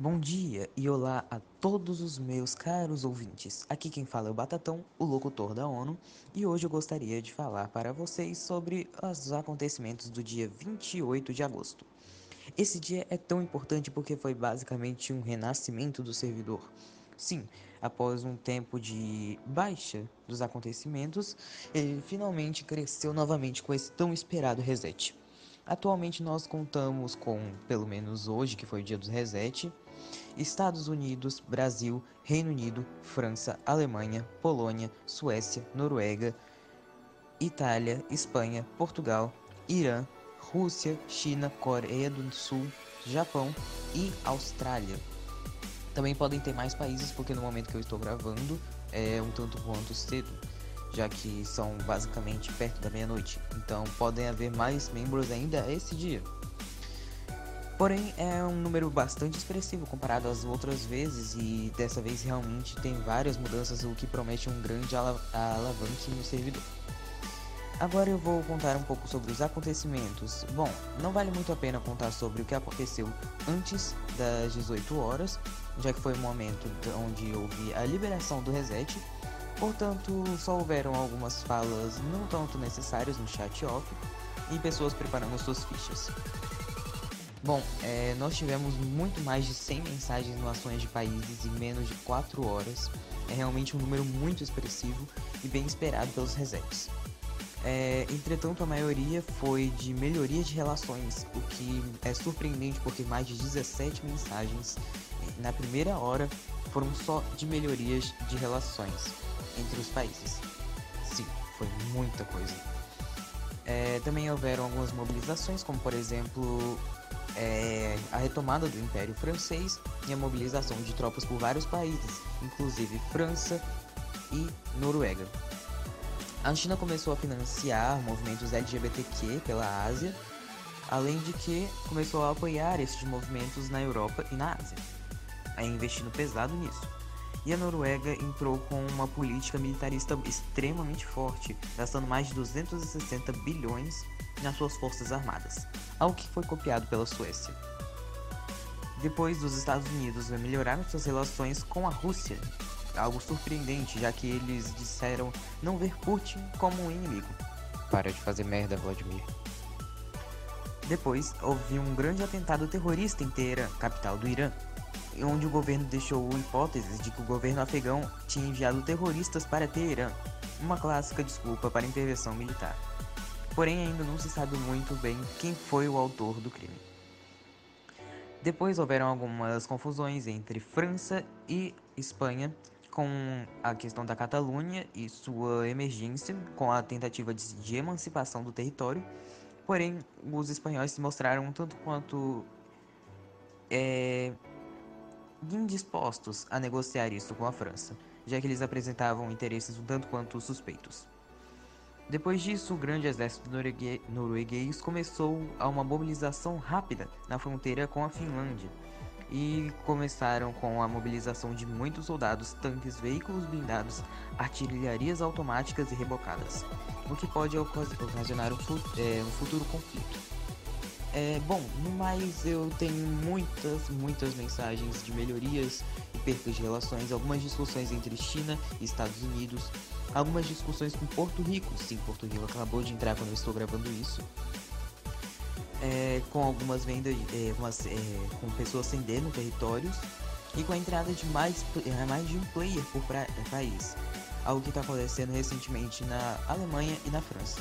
Bom dia e olá a todos os meus caros ouvintes. Aqui quem fala é o Batatão, o locutor da ONU, e hoje eu gostaria de falar para vocês sobre os acontecimentos do dia 28 de agosto. Esse dia é tão importante porque foi basicamente um renascimento do servidor. Sim, após um tempo de baixa dos acontecimentos, ele finalmente cresceu novamente com esse tão esperado reset. Atualmente nós contamos com, pelo menos hoje, que foi o dia do reset, Estados Unidos, Brasil, Reino Unido, França, Alemanha, Polônia, Suécia, Noruega, Itália, Espanha, Portugal, Irã, Rússia, China, Coreia do Sul, Japão e Austrália. Também podem ter mais países porque no momento que eu estou gravando é um tanto quanto cedo já que são basicamente perto da meia-noite, então podem haver mais membros ainda esse dia. Porém, é um número bastante expressivo comparado às outras vezes e dessa vez realmente tem várias mudanças, o que promete um grande ala alavanque no servidor. Agora eu vou contar um pouco sobre os acontecimentos. Bom, não vale muito a pena contar sobre o que aconteceu antes das 18 horas, já que foi o momento onde houve a liberação do reset Portanto, só houveram algumas falas não tanto necessárias no chat off e pessoas preparando suas fichas. Bom, é, nós tivemos muito mais de 100 mensagens no Ações de Países em menos de 4 horas. É realmente um número muito expressivo e bem esperado pelos resets. É, entretanto, a maioria foi de melhoria de relações, o que é surpreendente porque mais de 17 mensagens na primeira hora foram só de melhorias de relações entre os países. Sim, foi muita coisa. É, também houveram algumas mobilizações, como por exemplo é, a retomada do Império Francês e a mobilização de tropas por vários países, inclusive França e Noruega. A China começou a financiar movimentos LGBTQ pela Ásia, além de que começou a apoiar esses movimentos na Europa e na Ásia, investindo pesado nisso e a Noruega entrou com uma política militarista extremamente forte, gastando mais de 260 bilhões nas suas forças armadas, algo que foi copiado pela Suécia. Depois dos Estados Unidos melhoraram suas relações com a Rússia, algo surpreendente, já que eles disseram não ver Putin como um inimigo. Para de fazer merda, Vladimir. Depois, houve um grande atentado terrorista em Teherã, capital do Irã, onde o governo deixou hipóteses de que o governo afegão tinha enviado terroristas para Teherã, uma clássica desculpa para intervenção militar. Porém, ainda não se sabe muito bem quem foi o autor do crime. Depois houveram algumas confusões entre França e Espanha com a questão da Catalunha e sua emergência, com a tentativa de emancipação do território. Porém, os espanhóis se mostraram tanto quanto é, indispostos a negociar isso com a França, já que eles apresentavam interesses um tanto quanto suspeitos. Depois disso, o grande exército norueguês começou a uma mobilização rápida na fronteira com a Finlândia e começaram com a mobilização de muitos soldados, tanques, veículos blindados, artilharias automáticas e rebocadas, o que pode ocasionar um, é, um futuro conflito. É, bom, no mais eu tenho muitas, muitas mensagens de melhorias e percas de relações, algumas discussões entre China e Estados Unidos, algumas discussões com Porto Rico, sim, Porto Rico acabou de entrar quando eu estou gravando isso, é, com algumas vendas, é, umas, é, com pessoas cedendo territórios e com a entrada de mais, é, mais de um player por pra, país, algo que está acontecendo recentemente na Alemanha e na França.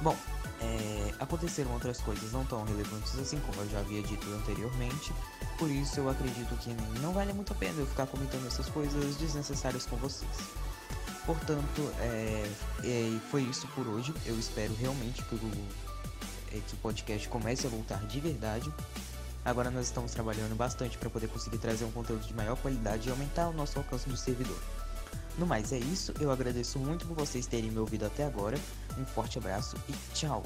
Bom, é, aconteceram outras coisas não tão relevantes assim, como eu já havia dito anteriormente, por isso eu acredito que não vale muito a pena eu ficar comentando essas coisas desnecessárias com vocês. Portanto, é, é, foi isso por hoje. Eu espero realmente que o, é, que o podcast comece a voltar de verdade. Agora nós estamos trabalhando bastante para poder conseguir trazer um conteúdo de maior qualidade e aumentar o nosso alcance do servidor. No mais é isso, eu agradeço muito por vocês terem me ouvido até agora. Um forte abraço e tchau!